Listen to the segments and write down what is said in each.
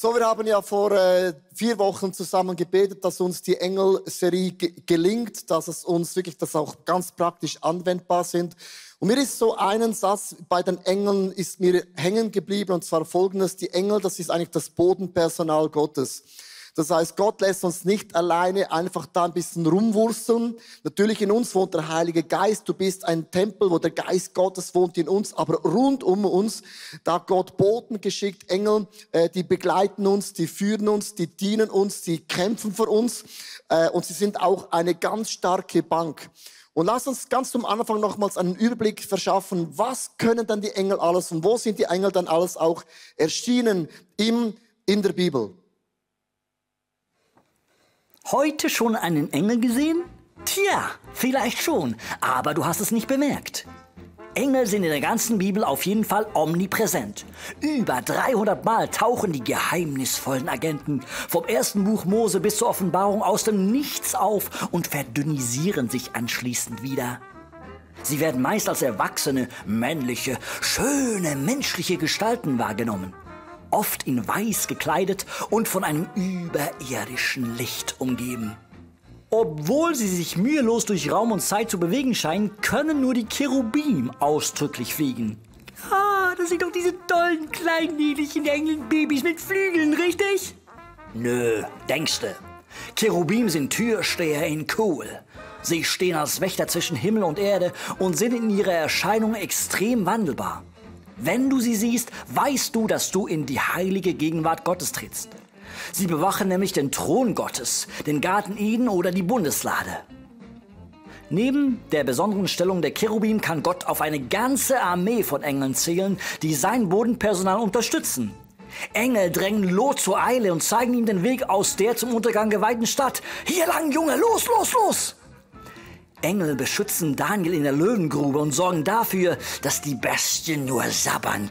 So, wir haben ja vor äh, vier Wochen zusammen gebetet, dass uns die Engel-Serie gelingt, dass es uns wirklich, dass auch ganz praktisch anwendbar sind. Und mir ist so einen Satz bei den Engeln ist mir hängen geblieben und zwar folgendes: Die Engel, das ist eigentlich das Bodenpersonal Gottes. Das heißt, Gott lässt uns nicht alleine einfach da ein bisschen rumwurzeln. Natürlich in uns wohnt der Heilige Geist. Du bist ein Tempel, wo der Geist Gottes wohnt in uns. Aber rund um uns, da hat Gott Boten geschickt, Engel, äh, die begleiten uns, die führen uns, die dienen uns, die kämpfen für uns. Äh, und sie sind auch eine ganz starke Bank. Und lass uns ganz zum Anfang nochmals einen Überblick verschaffen. Was können dann die Engel alles und wo sind die Engel dann alles auch erschienen im, in der Bibel? Heute schon einen Engel gesehen? Tja, vielleicht schon, aber du hast es nicht bemerkt. Engel sind in der ganzen Bibel auf jeden Fall omnipräsent. Über 300 Mal tauchen die geheimnisvollen Agenten vom ersten Buch Mose bis zur Offenbarung aus dem Nichts auf und verdünnisieren sich anschließend wieder. Sie werden meist als erwachsene, männliche, schöne, menschliche Gestalten wahrgenommen oft in weiß gekleidet und von einem überirdischen Licht umgeben. Obwohl sie sich mühelos durch Raum und Zeit zu bewegen scheinen, können nur die Cherubim ausdrücklich fliegen. Ah, das sind doch diese tollen kleinen niedlichen Engelbabys mit Flügeln, richtig? Nö, denkste. Cherubim sind Türsteher in Cool. Sie stehen als Wächter zwischen Himmel und Erde und sind in ihrer Erscheinung extrem wandelbar. Wenn du sie siehst, weißt du, dass du in die heilige Gegenwart Gottes trittst. Sie bewachen nämlich den Thron Gottes, den Garten Eden oder die Bundeslade. Neben der besonderen Stellung der Cherubim kann Gott auf eine ganze Armee von Engeln zählen, die sein Bodenpersonal unterstützen. Engel drängen Lot zur Eile und zeigen ihm den Weg aus der zum Untergang geweihten Stadt. Hier lang, Junge, los, los, los! Engel beschützen Daniel in der Löwengrube und sorgen dafür, dass die Bestien nur sabbern.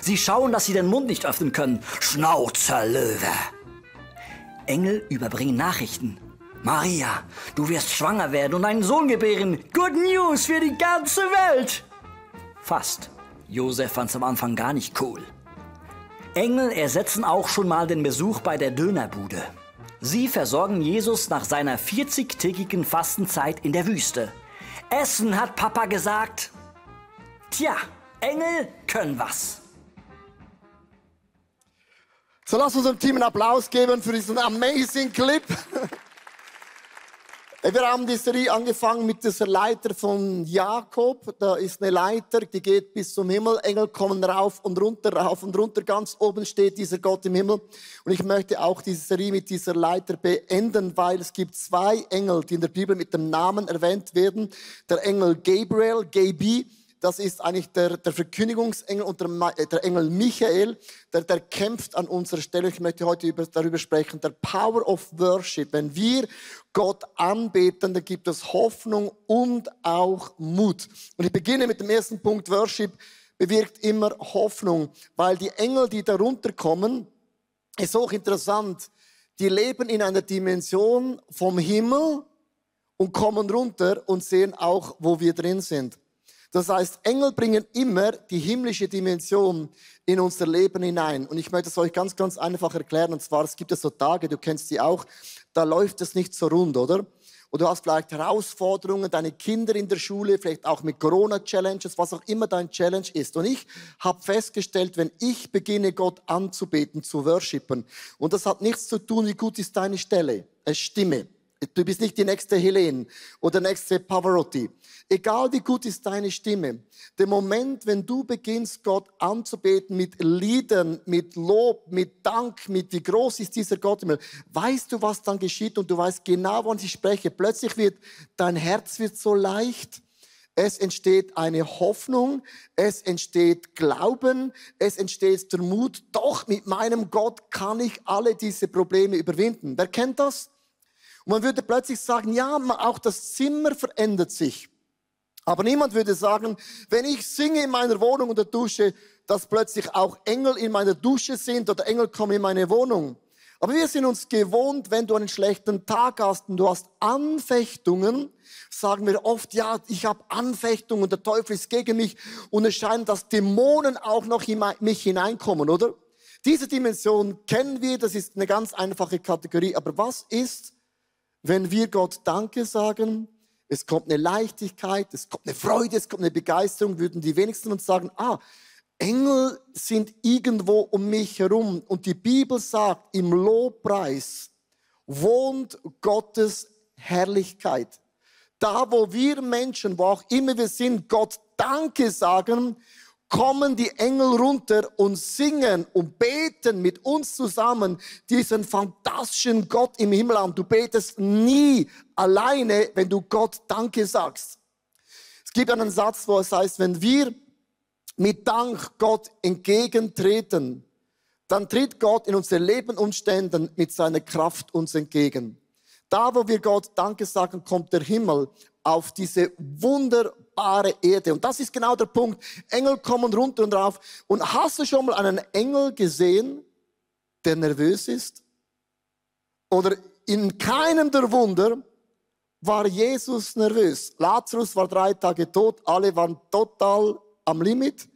Sie schauen, dass sie den Mund nicht öffnen können. Schnauzerlöwe. Engel überbringen Nachrichten. Maria, du wirst schwanger werden und einen Sohn gebären. Good News für die ganze Welt. Fast. Josef fand's am Anfang gar nicht cool. Engel ersetzen auch schon mal den Besuch bei der Dönerbude. Sie versorgen Jesus nach seiner 40-tägigen Fastenzeit in der Wüste. Essen hat Papa gesagt. Tja, Engel können was. So lass unserem Team einen Applaus geben für diesen amazing Clip. Wir haben die Serie angefangen mit dieser Leiter von Jakob. Da ist eine Leiter, die geht bis zum Himmel. Engel kommen rauf und runter, rauf und runter. Ganz oben steht dieser Gott im Himmel. Und ich möchte auch diese Serie mit dieser Leiter beenden, weil es gibt zwei Engel, die in der Bibel mit dem Namen erwähnt werden. Der Engel Gabriel, Gaby, das ist eigentlich der, der Verkündigungsengel und der, äh, der, Engel Michael, der, der kämpft an unserer Stelle. Ich möchte heute über, darüber sprechen. Der Power of Worship. Wenn wir Gott anbeten, dann gibt es Hoffnung und auch Mut. Und ich beginne mit dem ersten Punkt. Worship bewirkt immer Hoffnung, weil die Engel, die darunter kommen, ist auch interessant. Die leben in einer Dimension vom Himmel und kommen runter und sehen auch, wo wir drin sind. Das heißt, Engel bringen immer die himmlische Dimension in unser Leben hinein. Und ich möchte es euch ganz, ganz einfach erklären. Und zwar, es gibt ja so Tage, du kennst sie auch, da läuft es nicht so rund, oder? Und du hast vielleicht Herausforderungen, deine Kinder in der Schule, vielleicht auch mit Corona-Challenges, was auch immer dein Challenge ist. Und ich habe festgestellt, wenn ich beginne, Gott anzubeten, zu worshipen, und das hat nichts zu tun, wie gut ist deine Stelle, es Stimme. Du bist nicht die nächste Helene oder nächste Pavarotti. Egal wie gut ist deine Stimme, der Moment, wenn du beginnst, Gott anzubeten mit Liedern, mit Lob, mit Dank, mit wie groß ist dieser Gott, weißt du, was dann geschieht und du weißt genau, wann ich spreche. Plötzlich wird dein Herz wird so leicht. Es entsteht eine Hoffnung, es entsteht Glauben, es entsteht der Mut, doch mit meinem Gott kann ich alle diese Probleme überwinden. Wer kennt das? Und man würde plötzlich sagen, ja, auch das Zimmer verändert sich. Aber niemand würde sagen, wenn ich singe in meiner Wohnung unter Dusche, dass plötzlich auch Engel in meiner Dusche sind oder Engel kommen in meine Wohnung. Aber wir sind uns gewohnt, wenn du einen schlechten Tag hast und du hast Anfechtungen, sagen wir oft, ja, ich habe Anfechtungen, der Teufel ist gegen mich und es scheint, dass Dämonen auch noch in mich hineinkommen, oder? Diese Dimension kennen wir, das ist eine ganz einfache Kategorie. Aber was ist, wenn wir Gott Danke sagen? Es kommt eine Leichtigkeit, es kommt eine Freude, es kommt eine Begeisterung, würden die wenigsten uns sagen, ah, Engel sind irgendwo um mich herum. Und die Bibel sagt, im Lobpreis wohnt Gottes Herrlichkeit. Da, wo wir Menschen, wo auch immer wir sind, Gott Danke sagen, kommen die Engel runter und singen und beten mit uns zusammen diesen fantastischen Gott im Himmel an. Du betest nie alleine, wenn du Gott Danke sagst. Es gibt einen Satz, wo es heißt, wenn wir mit Dank Gott entgegentreten, dann tritt Gott in unsere Lebensumständen mit seiner Kraft uns entgegen. Da, wo wir Gott Danke sagen, kommt der Himmel auf diese wunderbare Erde. Und das ist genau der Punkt. Engel kommen runter und rauf. Und hast du schon mal einen Engel gesehen, der nervös ist? Oder in keinem der Wunder war Jesus nervös. Lazarus war drei Tage tot, alle waren total am Limit.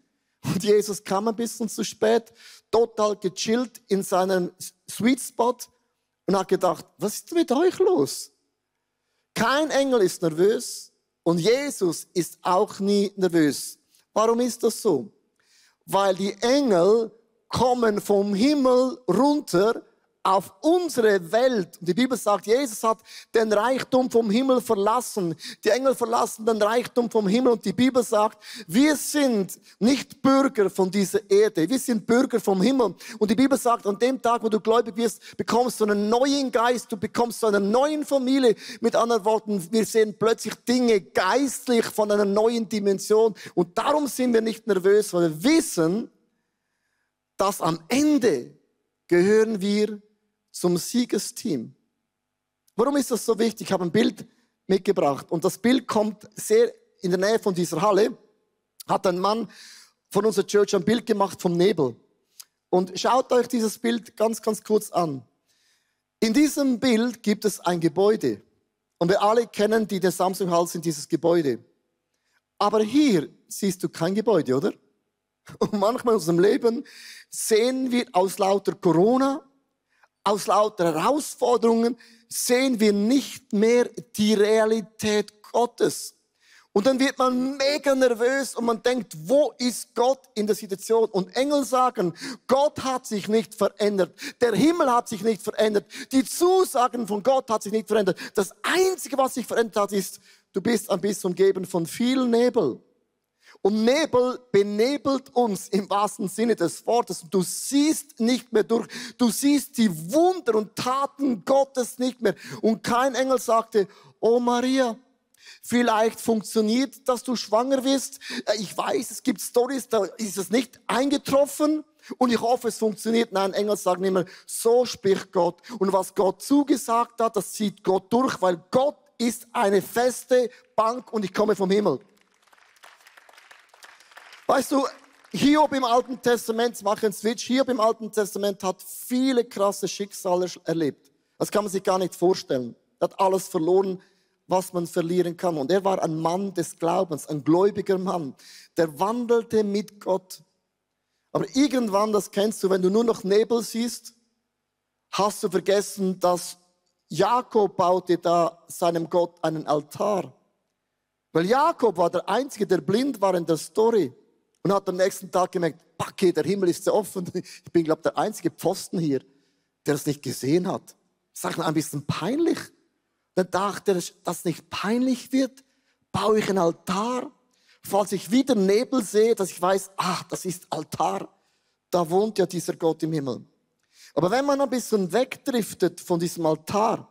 Und Jesus kam ein bisschen zu spät, total gechillt in seinem Sweet Spot und hat gedacht, was ist mit euch los? Kein Engel ist nervös und Jesus ist auch nie nervös. Warum ist das so? Weil die Engel kommen vom Himmel runter auf unsere Welt. Und die Bibel sagt, Jesus hat den Reichtum vom Himmel verlassen. Die Engel verlassen den Reichtum vom Himmel. Und die Bibel sagt, wir sind nicht Bürger von dieser Erde. Wir sind Bürger vom Himmel. Und die Bibel sagt, an dem Tag, wo du gläubig wirst, bekommst du einen neuen Geist. Du bekommst so eine neue Familie. Mit anderen Worten, wir sehen plötzlich Dinge geistlich von einer neuen Dimension. Und darum sind wir nicht nervös, weil wir wissen, dass am Ende gehören wir zum Siegesteam. Warum ist das so wichtig? Ich habe ein Bild mitgebracht und das Bild kommt sehr in der Nähe von dieser Halle. Hat ein Mann von unserer Church ein Bild gemacht vom Nebel. Und schaut euch dieses Bild ganz, ganz kurz an. In diesem Bild gibt es ein Gebäude. Und wir alle kennen, die der Samsung Hall sind, dieses Gebäude. Aber hier siehst du kein Gebäude, oder? Und manchmal in unserem Leben sehen wir aus lauter Corona, aus lauter Herausforderungen sehen wir nicht mehr die Realität Gottes. Und dann wird man mega nervös und man denkt, wo ist Gott in der Situation? Und Engel sagen, Gott hat sich nicht verändert. Der Himmel hat sich nicht verändert. Die Zusagen von Gott hat sich nicht verändert. Das Einzige, was sich verändert hat, ist, du bist ein bisschen umgeben von viel Nebel. Und Nebel benebelt uns im wahrsten Sinne des Wortes. Du siehst nicht mehr durch. Du siehst die Wunder und Taten Gottes nicht mehr. Und kein Engel sagte, oh Maria, Vielleicht funktioniert, dass du schwanger wirst. Äh, ich weiß, es gibt Stories, da ist es nicht eingetroffen. Und ich hoffe, es funktioniert. Nein, Engel sagen immer, so spricht Gott. Und was Gott zugesagt hat, das zieht Gott durch, weil Gott ist eine feste Bank und ich komme vom Himmel. Weißt du, Hiob im Alten Testament, ich mache einen Switch, Hiob im Alten Testament hat viele krasse Schicksale erlebt. Das kann man sich gar nicht vorstellen. Er hat alles verloren, was man verlieren kann. Und er war ein Mann des Glaubens, ein gläubiger Mann, der wandelte mit Gott. Aber irgendwann, das kennst du, wenn du nur noch Nebel siehst, hast du vergessen, dass Jakob baute da seinem Gott einen Altar. Weil Jakob war der Einzige, der blind war in der Story und hat am nächsten Tag gemerkt, Backe, der Himmel ist so offen. Ich bin, glaube der einzige Pfosten hier, der es nicht gesehen hat. Sag mal, ein bisschen peinlich. Dann dachte er, dass nicht peinlich wird, baue ich einen Altar. Falls ich wieder Nebel sehe, dass ich weiß, ach, das ist Altar. Da wohnt ja dieser Gott im Himmel. Aber wenn man ein bisschen wegdriftet von diesem Altar,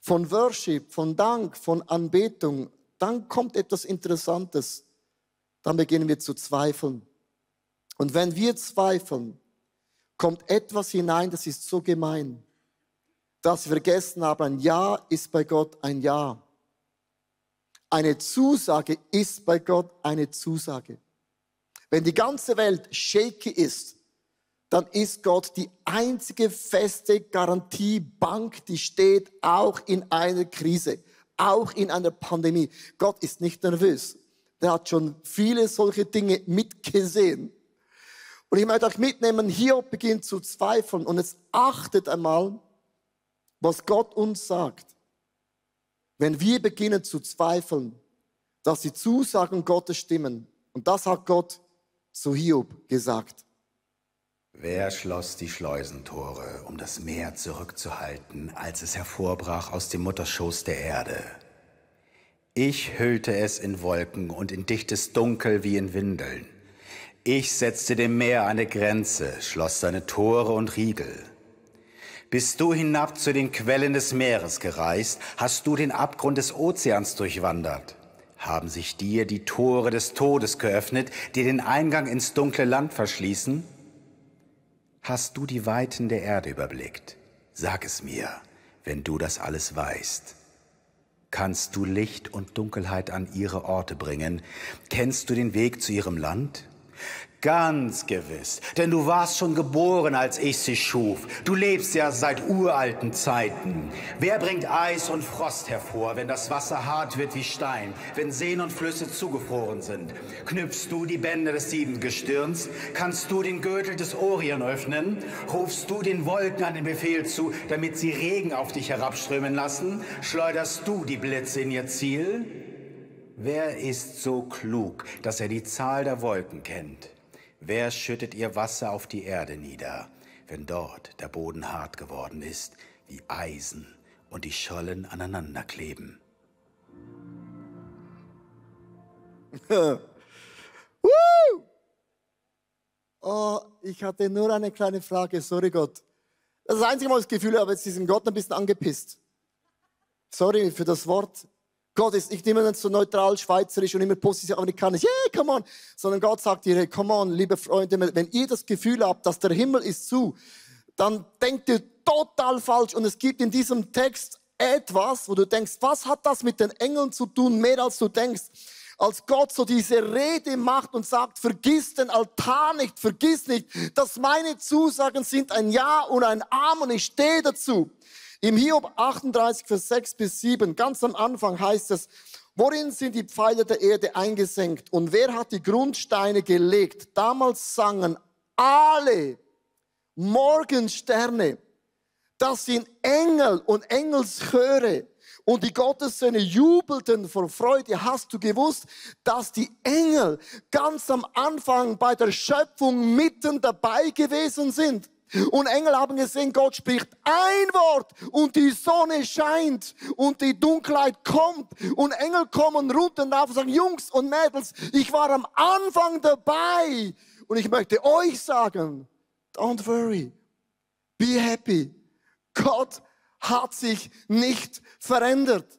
von Worship, von Dank, von Anbetung, dann kommt etwas Interessantes dann beginnen wir zu zweifeln. Und wenn wir zweifeln, kommt etwas hinein, das ist so gemein, dass wir vergessen haben, ein Ja ist bei Gott ein Ja. Eine Zusage ist bei Gott eine Zusage. Wenn die ganze Welt shaky ist, dann ist Gott die einzige feste Garantiebank, die steht auch in einer Krise, auch in einer Pandemie. Gott ist nicht nervös. Der hat schon viele solche Dinge mitgesehen. Und ich möchte euch mitnehmen, Hiob beginnt zu zweifeln und jetzt achtet einmal, was Gott uns sagt. Wenn wir beginnen zu zweifeln, dass die Zusagen Gottes stimmen. Und das hat Gott zu Hiob gesagt. Wer schloss die Schleusentore, um das Meer zurückzuhalten, als es hervorbrach aus dem Mutterschoß der Erde? Ich hüllte es in Wolken und in dichtes Dunkel wie in Windeln. Ich setzte dem Meer eine Grenze, schloss seine Tore und Riegel. Bist du hinab zu den Quellen des Meeres gereist, hast du den Abgrund des Ozeans durchwandert. Haben sich dir die Tore des Todes geöffnet, die den Eingang ins dunkle Land verschließen? Hast du die Weiten der Erde überblickt? Sag es mir, wenn du das alles weißt. Kannst du Licht und Dunkelheit an ihre Orte bringen? Kennst du den Weg zu ihrem Land? Ganz gewiss, denn du warst schon geboren, als ich sie schuf. Du lebst ja seit uralten Zeiten. Wer bringt Eis und Frost hervor, wenn das Wasser hart wird wie Stein, wenn Seen und Flüsse zugefroren sind? Knüpfst du die Bänder des Siebengestirns? Kannst du den Gürtel des Orion öffnen? Rufst du den Wolken an den Befehl zu, damit sie Regen auf dich herabströmen lassen? Schleuderst du die Blitze in ihr Ziel? Wer ist so klug, dass er die Zahl der Wolken kennt? Wer schüttet ihr Wasser auf die Erde nieder, wenn dort der Boden hart geworden ist, wie Eisen und die Schollen aneinander kleben? oh, ich hatte nur eine kleine Frage, sorry Gott. Das, ist das einzige Mal das Gefühl, ich habe jetzt diesen Gott ein bisschen angepisst. Sorry für das Wort. Gott ist nicht immer so neutral, schweizerisch und immer positiv amerikanisch, yeah, come on. Sondern Gott sagt dir, hey, come on, liebe Freunde, wenn ihr das Gefühl habt, dass der Himmel ist zu, dann denkt ihr total falsch. Und es gibt in diesem Text etwas, wo du denkst, was hat das mit den Engeln zu tun, mehr als du denkst. Als Gott so diese Rede macht und sagt, vergiss den Altar nicht, vergiss nicht, dass meine Zusagen sind ein Ja und ein Amen, ich stehe dazu. Im Hiob 38, Vers 6 bis 7, ganz am Anfang heißt es, worin sind die Pfeile der Erde eingesenkt und wer hat die Grundsteine gelegt? Damals sangen alle Morgensterne, das sind Engel und Engelschöre. Und die Gottessöhne jubelten vor Freude. Hast du gewusst, dass die Engel ganz am Anfang bei der Schöpfung mitten dabei gewesen sind? Und Engel haben gesehen, Gott spricht ein Wort und die Sonne scheint und die Dunkelheit kommt und Engel kommen runter und sagen, Jungs und Mädels, ich war am Anfang dabei und ich möchte euch sagen, don't worry, be happy. Gott hat sich nicht verändert.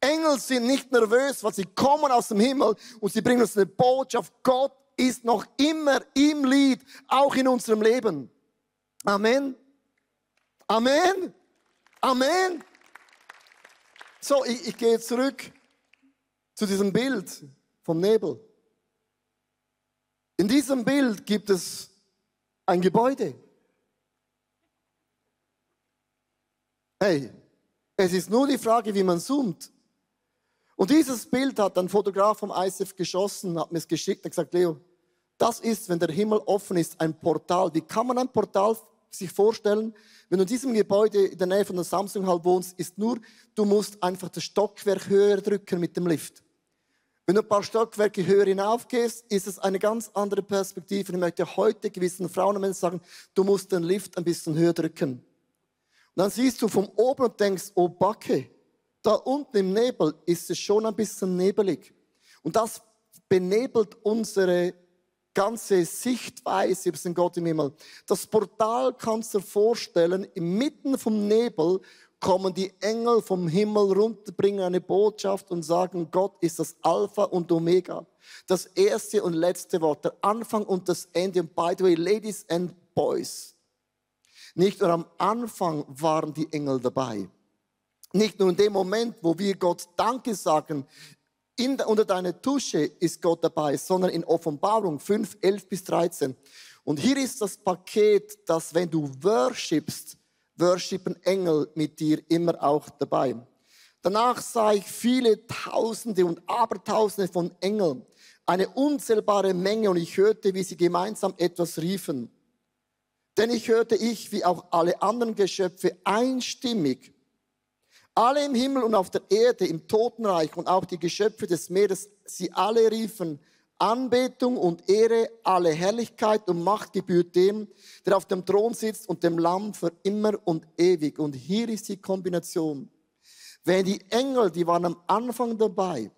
Engel sind nicht nervös, weil sie kommen aus dem Himmel und sie bringen uns eine Botschaft. Gott ist noch immer im Lied, auch in unserem Leben. Amen. Amen. Amen. So, ich, ich gehe zurück zu diesem Bild vom Nebel. In diesem Bild gibt es ein Gebäude. Hey, es ist nur die Frage, wie man zoomt. Und dieses Bild hat ein Fotograf vom ISF geschossen, hat mir es geschickt und gesagt, Leo, das ist, wenn der Himmel offen ist, ein Portal. Wie kann man ein Portal sich vorstellen, wenn du in diesem Gebäude in der Nähe von der Samsung Hall wohnst, ist nur, du musst einfach das Stockwerk höher drücken mit dem Lift. Wenn du ein paar Stockwerke höher hinaufgehst, ist es eine ganz andere Perspektive. Ich möchte heute gewissen Frauen und Männern sagen, du musst den Lift ein bisschen höher drücken. Und dann siehst du von oben und denkst, oh Backe, da unten im Nebel ist es schon ein bisschen nebelig. Und das benebelt unsere ganze Sichtweise über den Gott im Himmel. Das Portal kannst du dir vorstellen, inmitten vom Nebel kommen die Engel vom Himmel runter, bringen eine Botschaft und sagen, Gott ist das Alpha und Omega. Das erste und letzte Wort, der Anfang und das Ende. Und by the way, Ladies and Boys, nicht nur am Anfang waren die Engel dabei. Nicht nur in dem Moment, wo wir Gott Danke sagen, in, unter deiner Tusche ist Gott dabei, sondern in Offenbarung 5, 11 bis 13. Und hier ist das Paket, dass wenn du worshipst, worshipen Engel mit dir immer auch dabei. Danach sah ich viele Tausende und Abertausende von Engeln, eine unzählbare Menge, und ich hörte, wie sie gemeinsam etwas riefen. Denn ich hörte ich, wie auch alle anderen Geschöpfe, einstimmig, alle im Himmel und auf der Erde, im Totenreich und auch die Geschöpfe des Meeres, sie alle riefen, Anbetung und Ehre, alle Herrlichkeit und Macht gebührt dem, der auf dem Thron sitzt und dem Lamm für immer und ewig. Und hier ist die Kombination. Wenn die Engel, die waren am Anfang dabei,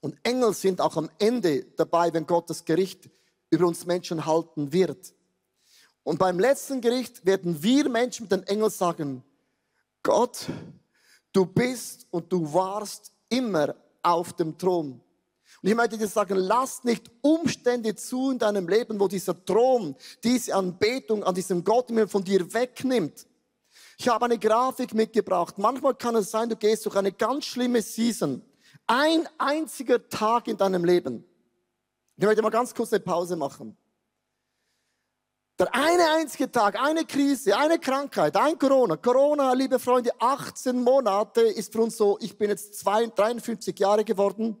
und Engel sind auch am Ende dabei, wenn Gott das Gericht über uns Menschen halten wird. Und beim letzten Gericht werden wir Menschen mit den Engeln sagen, Gott, du bist und du warst immer auf dem Thron. Und ich möchte dir sagen, lass nicht Umstände zu in deinem Leben, wo dieser Thron, diese Anbetung an diesem Gott von dir wegnimmt. Ich habe eine Grafik mitgebracht. Manchmal kann es sein, du gehst durch eine ganz schlimme Season. Ein einziger Tag in deinem Leben. Ich möchte mal ganz kurz eine Pause machen. Der eine einzige Tag, eine Krise, eine Krankheit, ein Corona. Corona, liebe Freunde, 18 Monate ist für uns so, ich bin jetzt 53 Jahre geworden.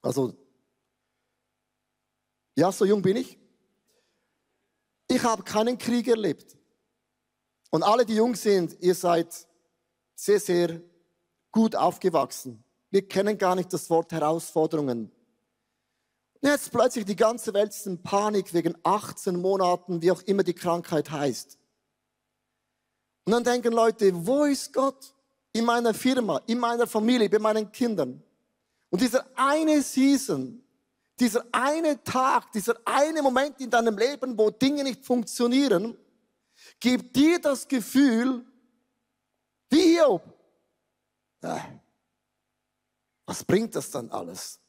Also, ja, so jung bin ich. Ich habe keinen Krieg erlebt. Und alle, die jung sind, ihr seid sehr, sehr gut aufgewachsen. Wir kennen gar nicht das Wort Herausforderungen. Und jetzt plötzlich die ganze Welt ist in Panik wegen 18 Monaten, wie auch immer die Krankheit heißt. Und dann denken Leute, wo ist Gott? In meiner Firma, in meiner Familie, bei meinen Kindern. Und dieser eine Season, dieser eine Tag, dieser eine Moment in deinem Leben, wo Dinge nicht funktionieren, gibt dir das Gefühl, wie Hiob. Was bringt das dann alles?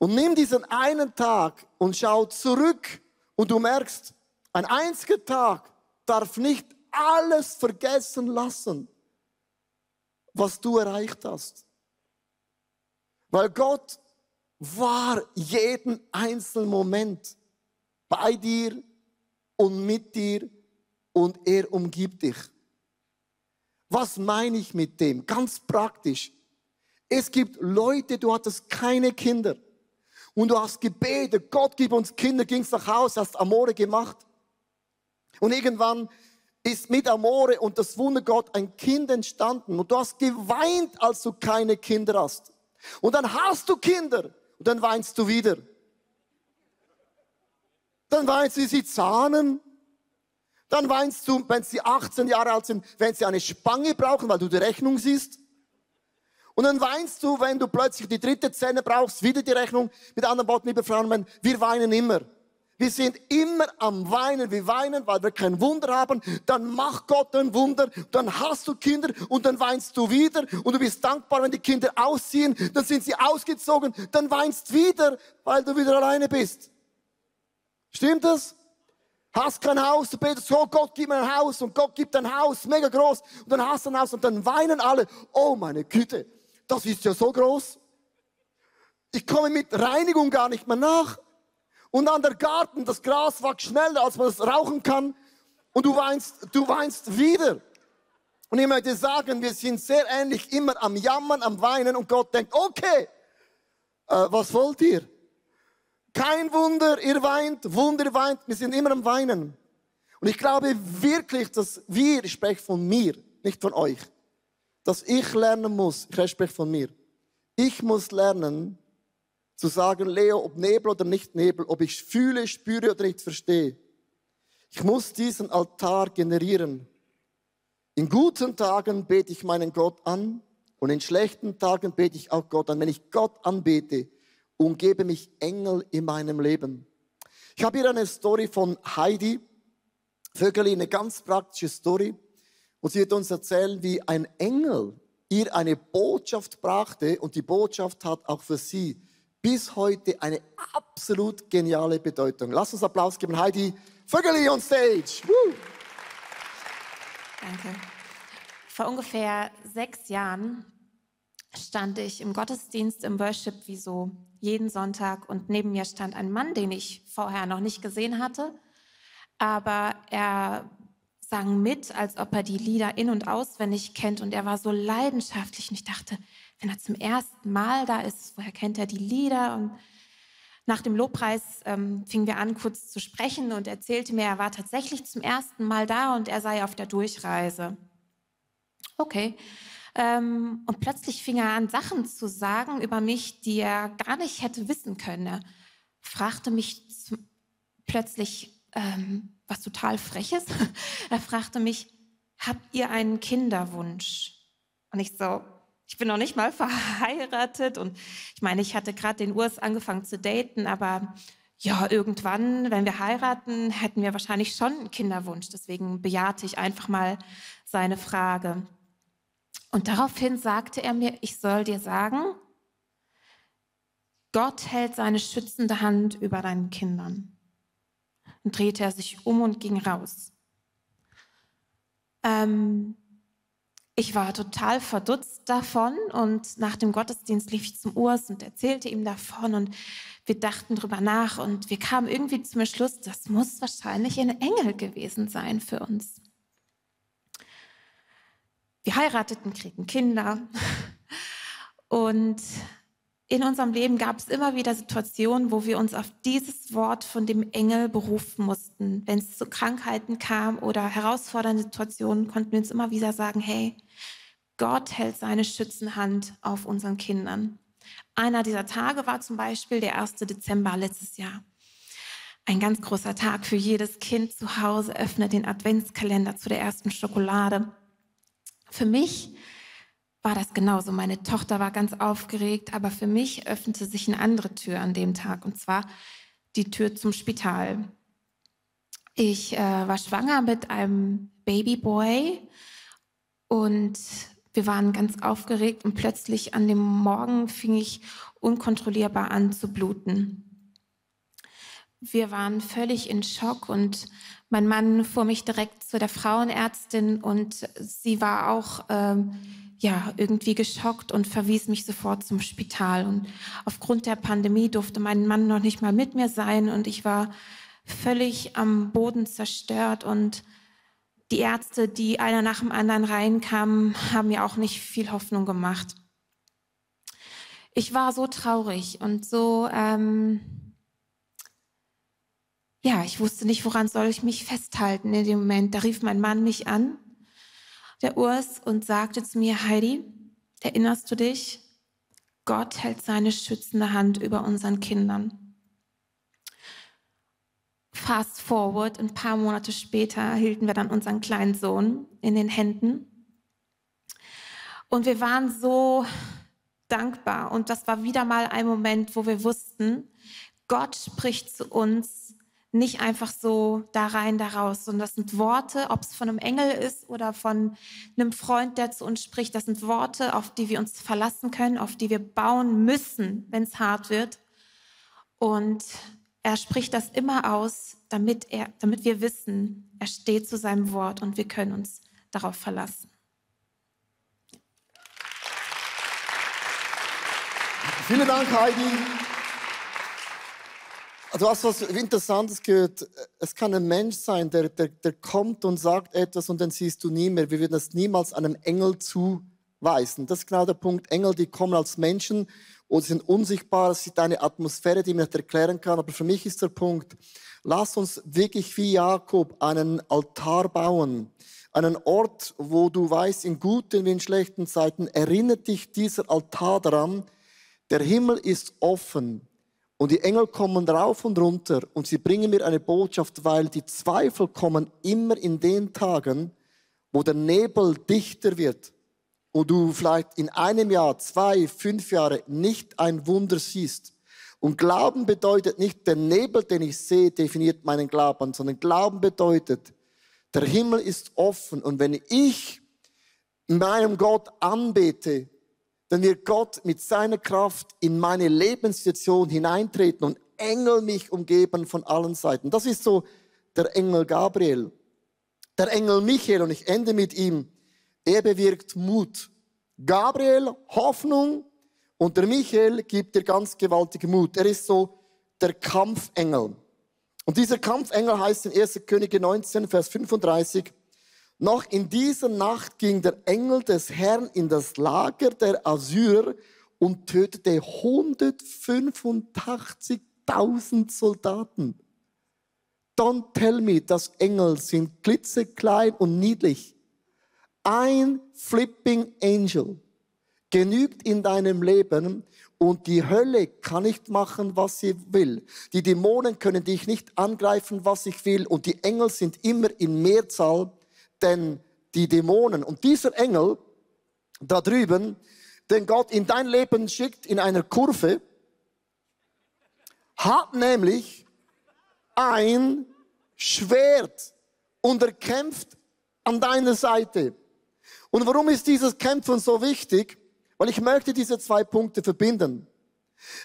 Und nimm diesen einen Tag und schau zurück und du merkst, ein einziger Tag darf nicht alles vergessen lassen, was du erreicht hast. Weil Gott war jeden einzelnen Moment bei dir und mit dir und er umgibt dich. Was meine ich mit dem? Ganz praktisch. Es gibt Leute, du hattest keine Kinder. Und du hast gebetet, Gott gib uns Kinder, gingst nach Hause, hast Amore gemacht. Und irgendwann ist mit Amore und das Wunder Gott ein Kind entstanden. Und du hast geweint, als du keine Kinder hast. Und dann hast du Kinder und dann weinst du wieder. Dann weinst du, sie zahnen. Dann weinst du, wenn sie 18 Jahre alt sind, wenn sie eine Spange brauchen, weil du die Rechnung siehst. Und dann weinst du, wenn du plötzlich die dritte Zähne brauchst, wieder die Rechnung. Mit anderen Worten, liebe Frauen, wir weinen immer. Wir sind immer am Weinen. Wir weinen, weil wir kein Wunder haben. Dann macht Gott ein Wunder. Dann hast du Kinder und dann weinst du wieder. Und du bist dankbar, wenn die Kinder ausziehen. Dann sind sie ausgezogen. Dann weinst wieder, weil du wieder alleine bist. Stimmt das? Hast kein Haus, du betest, oh Gott, gib mir ein Haus und Gott gibt ein Haus, mega groß. Und dann hast du ein Haus und dann weinen alle, oh meine Güte, das ist ja so groß. Ich komme mit Reinigung gar nicht mehr nach. Und an der Garten, das Gras wächst schneller, als man es rauchen kann. Und du weinst, du weinst wieder. Und ich möchte sagen, wir sind sehr ähnlich immer am Jammern, am Weinen und Gott denkt, okay, äh, was wollt ihr? Kein Wunder, ihr weint, Wunder, ihr weint, wir sind immer am Weinen. Und ich glaube wirklich, dass wir, ich spreche von mir, nicht von euch, dass ich lernen muss, ich spreche von mir, ich muss lernen zu sagen, Leo, ob Nebel oder nicht Nebel, ob ich fühle, spüre oder nicht verstehe. Ich muss diesen Altar generieren. In guten Tagen bete ich meinen Gott an und in schlechten Tagen bete ich auch Gott an. Wenn ich Gott anbete, umgebe mich Engel in meinem Leben. Ich habe hier eine Story von Heidi Vögeli, eine ganz praktische Story. Und sie wird uns erzählen, wie ein Engel ihr eine Botschaft brachte und die Botschaft hat auch für sie bis heute eine absolut geniale Bedeutung. Lass uns Applaus geben, Heidi Vögeli on stage. Woo. Danke. Vor ungefähr sechs Jahren stand ich im Gottesdienst im Worship wie so jeden Sonntag und neben mir stand ein Mann, den ich vorher noch nicht gesehen hatte, aber er sang mit, als ob er die Lieder in und auswendig kennt. Und er war so leidenschaftlich. Und ich dachte, wenn er zum ersten Mal da ist, woher kennt er die Lieder? Und nach dem Lobpreis ähm, fingen wir an, kurz zu sprechen. Und erzählte mir, er war tatsächlich zum ersten Mal da und er sei auf der Durchreise. Okay, ähm, und plötzlich fing er an, Sachen zu sagen über mich, die er gar nicht hätte wissen können. Er fragte mich plötzlich ähm, was total Freches. er fragte mich, habt ihr einen Kinderwunsch? Und ich so, ich bin noch nicht mal verheiratet und ich meine, ich hatte gerade den Urs angefangen zu daten, aber ja, irgendwann, wenn wir heiraten, hätten wir wahrscheinlich schon einen Kinderwunsch. Deswegen bejahte ich einfach mal seine Frage. Und daraufhin sagte er mir, ich soll dir sagen, Gott hält seine schützende Hand über deinen Kindern. Und drehte er sich um und ging raus. Ähm, ich war total verdutzt davon und nach dem Gottesdienst lief ich zum Urs und erzählte ihm davon und wir dachten drüber nach und wir kamen irgendwie zum Schluss, das muss wahrscheinlich ein Engel gewesen sein für uns. Wir heirateten, kriegten Kinder. Und in unserem Leben gab es immer wieder Situationen, wo wir uns auf dieses Wort von dem Engel berufen mussten. Wenn es zu Krankheiten kam oder herausfordernde Situationen, konnten wir uns immer wieder sagen, hey, Gott hält seine Schützenhand auf unseren Kindern. Einer dieser Tage war zum Beispiel der 1. Dezember letztes Jahr. Ein ganz großer Tag für jedes Kind zu Hause, öffnet den Adventskalender zu der ersten Schokolade. Für mich war das genauso. Meine Tochter war ganz aufgeregt, aber für mich öffnete sich eine andere Tür an dem Tag, und zwar die Tür zum Spital. Ich äh, war schwanger mit einem Babyboy und wir waren ganz aufgeregt und plötzlich an dem Morgen fing ich unkontrollierbar an zu bluten. Wir waren völlig in Schock und mein Mann fuhr mich direkt zu der Frauenärztin und sie war auch ähm, ja irgendwie geschockt und verwies mich sofort zum Spital. Und aufgrund der Pandemie durfte mein Mann noch nicht mal mit mir sein und ich war völlig am Boden zerstört und die Ärzte, die einer nach dem anderen reinkamen, haben mir auch nicht viel Hoffnung gemacht. Ich war so traurig und so ähm, ja, ich wusste nicht, woran soll ich mich festhalten in dem Moment. Da rief mein Mann mich an, der Urs, und sagte zu mir, Heidi, erinnerst du dich? Gott hält seine schützende Hand über unseren Kindern. Fast forward, ein paar Monate später hielten wir dann unseren kleinen Sohn in den Händen. Und wir waren so dankbar. Und das war wieder mal ein Moment, wo wir wussten, Gott spricht zu uns nicht einfach so da rein, da raus, sondern das sind Worte, ob es von einem Engel ist oder von einem Freund, der zu uns spricht, das sind Worte, auf die wir uns verlassen können, auf die wir bauen müssen, wenn es hart wird. Und er spricht das immer aus, damit, er, damit wir wissen, er steht zu seinem Wort und wir können uns darauf verlassen. Vielen Dank, Heidi. Du hast was Interessantes gehört. Es kann ein Mensch sein, der, der, der kommt und sagt etwas und dann siehst du nie mehr. Wir würden das niemals einem Engel zuweisen. Das ist genau der Punkt. Engel, die kommen als Menschen und sind unsichtbar. Es ist eine Atmosphäre, die man nicht erklären kann. Aber für mich ist der Punkt, lass uns wirklich wie Jakob einen Altar bauen. Einen Ort, wo du weißt, in guten wie in schlechten Zeiten, erinnert dich dieser Altar daran, der Himmel ist offen. Und die Engel kommen rauf und runter und sie bringen mir eine Botschaft, weil die Zweifel kommen immer in den Tagen, wo der Nebel dichter wird und du vielleicht in einem Jahr, zwei, fünf Jahre nicht ein Wunder siehst. Und Glauben bedeutet nicht, der Nebel, den ich sehe, definiert meinen Glauben, sondern Glauben bedeutet, der Himmel ist offen und wenn ich meinem Gott anbete, dann wird Gott mit seiner Kraft in meine Lebenssituation hineintreten und Engel mich umgeben von allen Seiten. Das ist so der Engel Gabriel. Der Engel Michael, und ich ende mit ihm, er bewirkt Mut. Gabriel Hoffnung und der Michael gibt dir ganz gewaltigen Mut. Er ist so der Kampfengel. Und dieser Kampfengel heißt in 1. Könige 19, Vers 35, noch in dieser Nacht ging der Engel des Herrn in das Lager der Assyrer und tötete 185.000 Soldaten. Don't tell me, dass Engel sind klitzeklein und niedlich. Ein flipping Angel genügt in deinem Leben und die Hölle kann nicht machen, was sie will. Die Dämonen können dich nicht angreifen, was ich will. Und die Engel sind immer in Mehrzahl, denn die Dämonen und dieser Engel da drüben, den Gott in dein Leben schickt in einer Kurve, hat nämlich ein Schwert und er kämpft an deiner Seite. Und warum ist dieses Kämpfen so wichtig? Weil ich möchte diese zwei Punkte verbinden.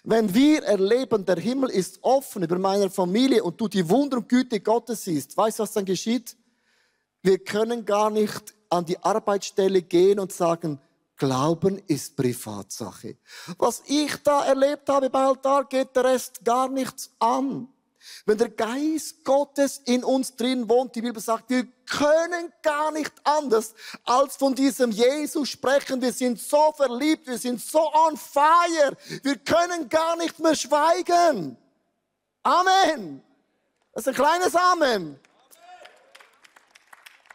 Wenn wir erleben, der Himmel ist offen über meiner Familie und du die Wunder und Güte Gottes siehst, weißt du, was dann geschieht? Wir können gar nicht an die Arbeitsstelle gehen und sagen, Glauben ist Privatsache. Was ich da erlebt habe bei Altar, geht der Rest gar nichts an. Wenn der Geist Gottes in uns drin wohnt, die Bibel sagt, wir können gar nicht anders als von diesem Jesus sprechen. Wir sind so verliebt, wir sind so on fire. Wir können gar nicht mehr schweigen. Amen. Das ist ein kleines Amen.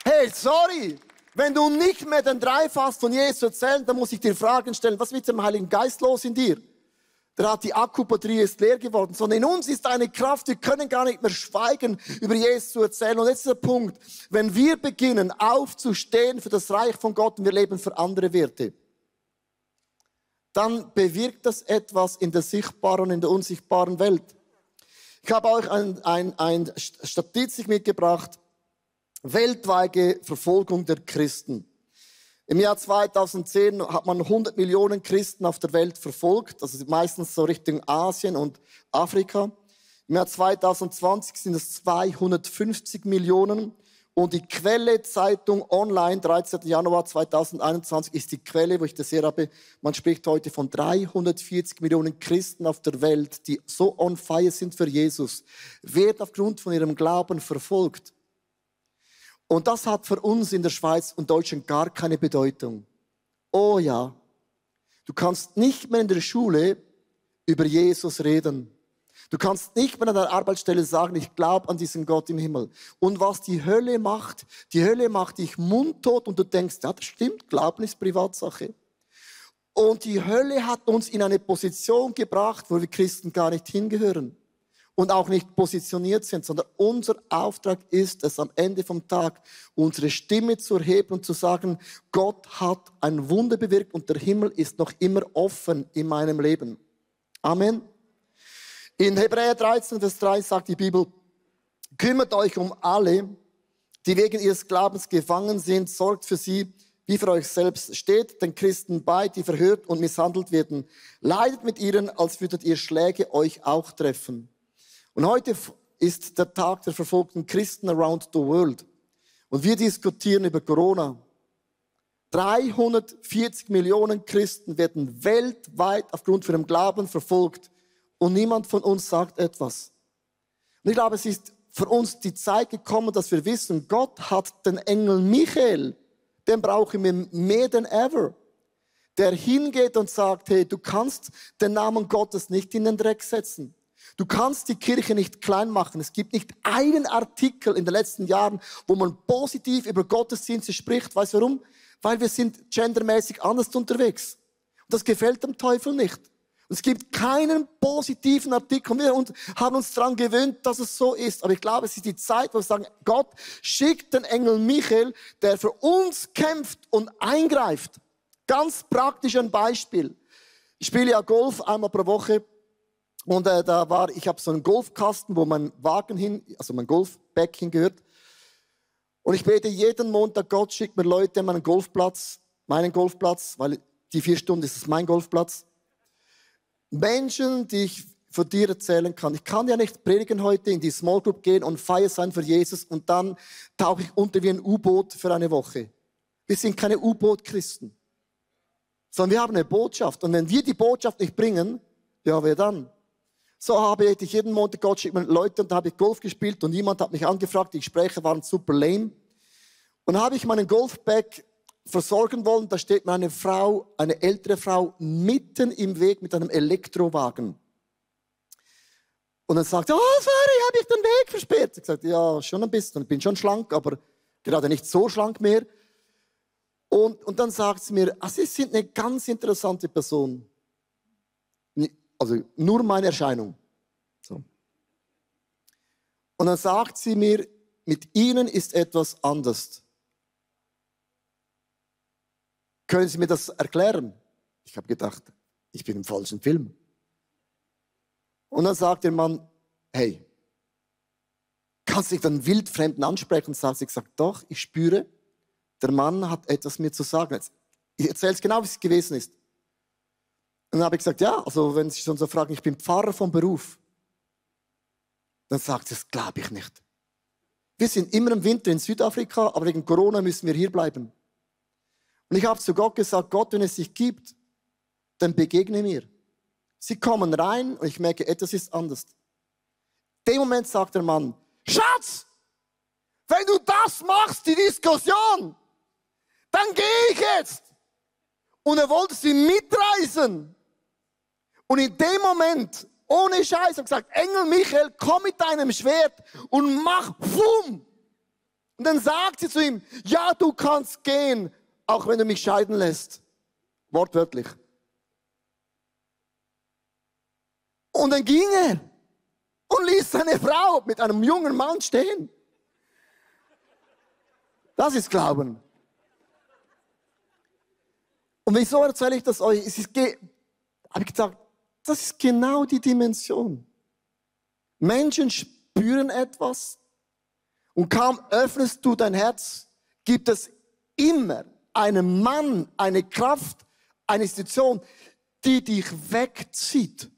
Hey, sorry. Wenn du nicht mehr den Dreifast von Jesus erzählst, dann muss ich dir Fragen stellen. Was ist mit dem Heiligen Geist los in dir? Der hat die Akkubatterie ist leer geworden, sondern in uns ist eine Kraft, wir können gar nicht mehr schweigen, über Jesus zu erzählen. Und jetzt ist der Punkt, wenn wir beginnen aufzustehen für das Reich von Gott und wir leben für andere Werte, dann bewirkt das etwas in der sichtbaren und in der unsichtbaren Welt. Ich habe euch ein, ein, ein Statistik mitgebracht, weltweite Verfolgung der Christen. Im Jahr 2010 hat man 100 Millionen Christen auf der Welt verfolgt, also meistens so Richtung Asien und Afrika. Im Jahr 2020 sind es 250 Millionen. Und die Quelle Zeitung Online, 13. Januar 2021, ist die Quelle, wo ich das hier habe. Man spricht heute von 340 Millionen Christen auf der Welt, die so on fire sind für Jesus, werden aufgrund von ihrem Glauben verfolgt. Und das hat für uns in der Schweiz und Deutschland gar keine Bedeutung. Oh ja, du kannst nicht mehr in der Schule über Jesus reden. Du kannst nicht mehr an der Arbeitsstelle sagen, ich glaube an diesen Gott im Himmel. Und was die Hölle macht, die Hölle macht dich mundtot und du denkst, ja, das stimmt, Glauben ist Privatsache. Und die Hölle hat uns in eine Position gebracht, wo wir Christen gar nicht hingehören und auch nicht positioniert sind, sondern unser Auftrag ist es, am Ende vom Tag unsere Stimme zu erheben und zu sagen, Gott hat ein Wunder bewirkt und der Himmel ist noch immer offen in meinem Leben. Amen. In Hebräer 13, Vers 3 sagt die Bibel, kümmert euch um alle, die wegen ihres Glaubens gefangen sind, sorgt für sie, wie für euch selbst steht den Christen bei, die verhört und misshandelt werden. Leidet mit ihnen, als würdet ihr Schläge euch auch treffen. Und heute ist der Tag der verfolgten Christen around the world. Und wir diskutieren über Corona. 340 Millionen Christen werden weltweit aufgrund von ihrem Glauben verfolgt und niemand von uns sagt etwas. Und ich glaube, es ist für uns die Zeit gekommen, dass wir wissen, Gott hat den Engel Michael, den brauchen wir mehr denn ever, der hingeht und sagt, hey, du kannst den Namen Gottes nicht in den Dreck setzen. Du kannst die Kirche nicht klein machen. Es gibt nicht einen Artikel in den letzten Jahren, wo man positiv über Gottesdienste spricht. Weißt du warum? Weil wir sind gendermäßig anders unterwegs. Und das gefällt dem Teufel nicht. Und es gibt keinen positiven Artikel. Wir haben uns daran gewöhnt, dass es so ist. Aber ich glaube, es ist die Zeit, wo wir sagen, Gott schickt den Engel Michael, der für uns kämpft und eingreift. Ganz praktisch ein Beispiel. Ich spiele ja Golf einmal pro Woche und äh, da war, ich habe so einen Golfkasten, wo mein Wagen hin, also mein Golfback hingehört. Und ich bete jeden Montag, Gott schickt mir Leute an meinen Golfplatz, meinen Golfplatz, weil die vier Stunden ist es mein Golfplatz. Menschen, die ich von dir erzählen kann. Ich kann ja nicht predigen heute, in die Small Group gehen und feier sein für Jesus und dann tauche ich unter wie ein U-Boot für eine Woche. Wir sind keine U-Boot-Christen. sondern wir haben eine Botschaft. Und wenn wir die Botschaft nicht bringen, ja, wer dann? So habe ich jeden Montag, Gott schickt mir Leute und da habe ich Golf gespielt und jemand hat mich angefragt, die Gespräche waren super lame. Und habe ich meinen Golfbag versorgen wollen, da steht mir eine Frau, eine ältere Frau, mitten im Weg mit einem Elektrowagen. Und dann sagt sie, oh, sorry, habe ich den Weg versperrt. Ich sagte, ja, schon ein bisschen, ich bin schon schlank, aber gerade nicht so schlank mehr. Und, und dann sagt sie mir, ah, Sie sind eine ganz interessante Person. Also nur meine Erscheinung. So. Und dann sagt sie mir, mit Ihnen ist etwas anders. Können Sie mir das erklären? Ich habe gedacht, ich bin im falschen Film. Und dann sagt der Mann, hey, kannst du dich dann wildfremden ansprechen? Sagt sie, ich sage, doch, ich spüre, der Mann hat etwas mir zu sagen. Ich erzähle es genau, wie es gewesen ist. Und dann habe ich gesagt, ja, also wenn Sie schon so fragen, ich bin Pfarrer vom Beruf. Dann sagt sie, das glaube ich nicht. Wir sind immer im Winter in Südafrika, aber wegen Corona müssen wir hier bleiben. Und ich habe zu Gott gesagt, Gott, wenn es sich gibt, dann begegne mir. Sie kommen rein und ich merke, etwas ist anders. In dem Moment sagt der Mann, Schatz, wenn du das machst, die Diskussion, dann gehe ich jetzt. Und er wollte sie mitreisen. Und in dem Moment, ohne Scheiß, hat gesagt, Engel Michael, komm mit deinem Schwert und mach Fum. Und dann sagt sie zu ihm, ja, du kannst gehen, auch wenn du mich scheiden lässt. Wortwörtlich. Und dann ging er und ließ seine Frau mit einem jungen Mann stehen. Das ist Glauben. Und wieso erzähle ich das euch? Es ist, habe ich gesagt, das ist genau die Dimension. Menschen spüren etwas und kaum öffnest du dein Herz, gibt es immer einen Mann, eine Kraft, eine Institution, die dich wegzieht.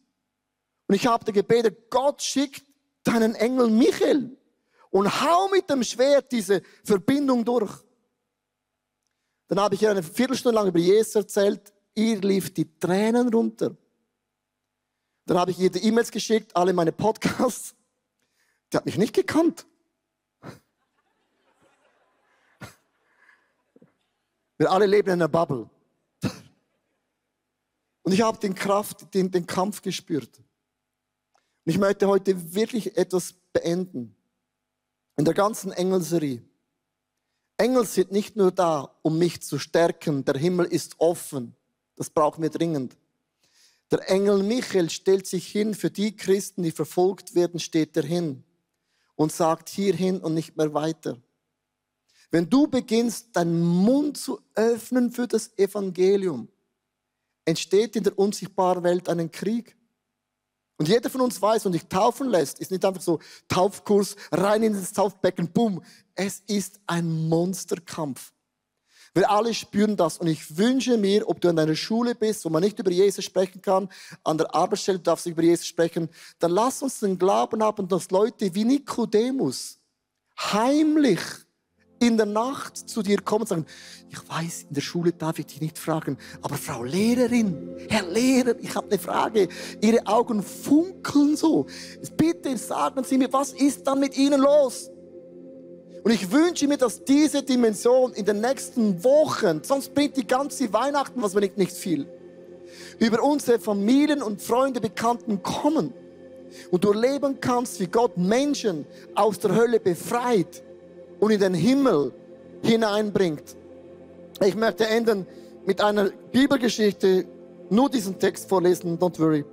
Und ich habe dir gebetet, Gott schickt deinen Engel Michael und hau mit dem Schwert diese Verbindung durch. Dann habe ich ihr eine Viertelstunde lang über Jesus erzählt. Ihr lief die Tränen runter. Dann habe ich ihr die E-Mails geschickt, alle meine Podcasts. Die hat mich nicht gekannt. Wir alle leben in einer Bubble. Und ich habe den Kraft, den, den Kampf gespürt. Und ich möchte heute wirklich etwas beenden. In der ganzen Engelserie. Engel sind nicht nur da, um mich zu stärken. Der Himmel ist offen. Das brauchen wir dringend. Der Engel Michael stellt sich hin für die Christen, die verfolgt werden, steht er hin und sagt hierhin und nicht mehr weiter. Wenn du beginnst, deinen Mund zu öffnen für das Evangelium, entsteht in der unsichtbaren Welt ein Krieg. Und jeder von uns weiß, und dich taufen lässt, ist nicht einfach so Taufkurs, rein in das Taufbecken, bumm. Es ist ein Monsterkampf. Wir alle spüren das. Und ich wünsche mir, ob du in einer Schule bist, wo man nicht über Jesus sprechen kann, an der Arbeitsstelle darfst du über Jesus sprechen, dann lass uns den Glauben haben, dass Leute wie Nikodemus heimlich in der Nacht zu dir kommen und sagen, ich weiß, in der Schule darf ich dich nicht fragen, aber Frau Lehrerin, Herr Lehrer, ich habe eine Frage. Ihre Augen funkeln so. Bitte sagen Sie mir, was ist dann mit Ihnen los? Und ich wünsche mir, dass diese Dimension in den nächsten Wochen, sonst bringt die ganze Weihnachten, was wir nicht, nicht viel, über unsere Familien und Freunde, Bekannten kommen. Und du erleben kannst, wie Gott Menschen aus der Hölle befreit und in den Himmel hineinbringt. Ich möchte enden mit einer Bibelgeschichte, nur diesen Text vorlesen, don't worry.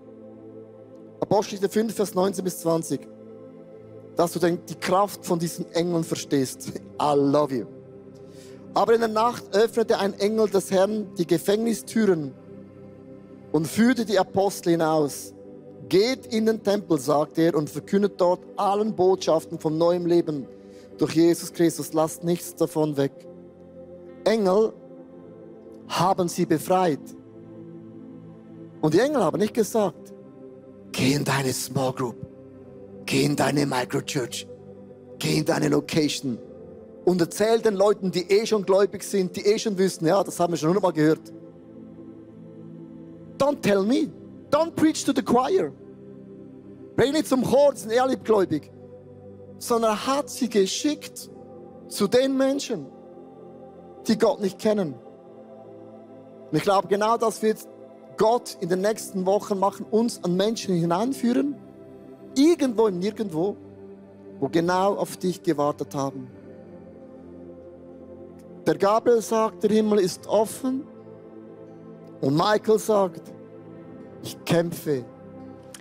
Apostelgeschichte 5, Vers 19 bis 20. Dass du die Kraft von diesen Engeln verstehst. I love you. Aber in der Nacht öffnete ein Engel des Herrn die Gefängnistüren und führte die Apostel hinaus. Geht in den Tempel, sagte er, und verkündet dort allen Botschaften von neuem Leben durch Jesus Christus. Lasst nichts davon weg. Engel haben sie befreit. Und die Engel haben nicht gesagt, geh in deine Small Group, geh in deine Microchurch, geh in deine Location und erzähl den Leuten, die eh schon gläubig sind, die eh schon wissen, ja, das haben wir schon hundertmal gehört. Don't tell me. Don't preach to the choir. Red nicht zum Chor, sind eher liebgläubig. Sondern er hat sie geschickt zu den Menschen, die Gott nicht kennen. Und ich glaube, genau das wird Gott in den nächsten Wochen machen, uns an Menschen hineinführen, irgendwo im Nirgendwo, wo genau auf dich gewartet haben. Der Gabriel sagt, der Himmel ist offen. Und Michael sagt, ich kämpfe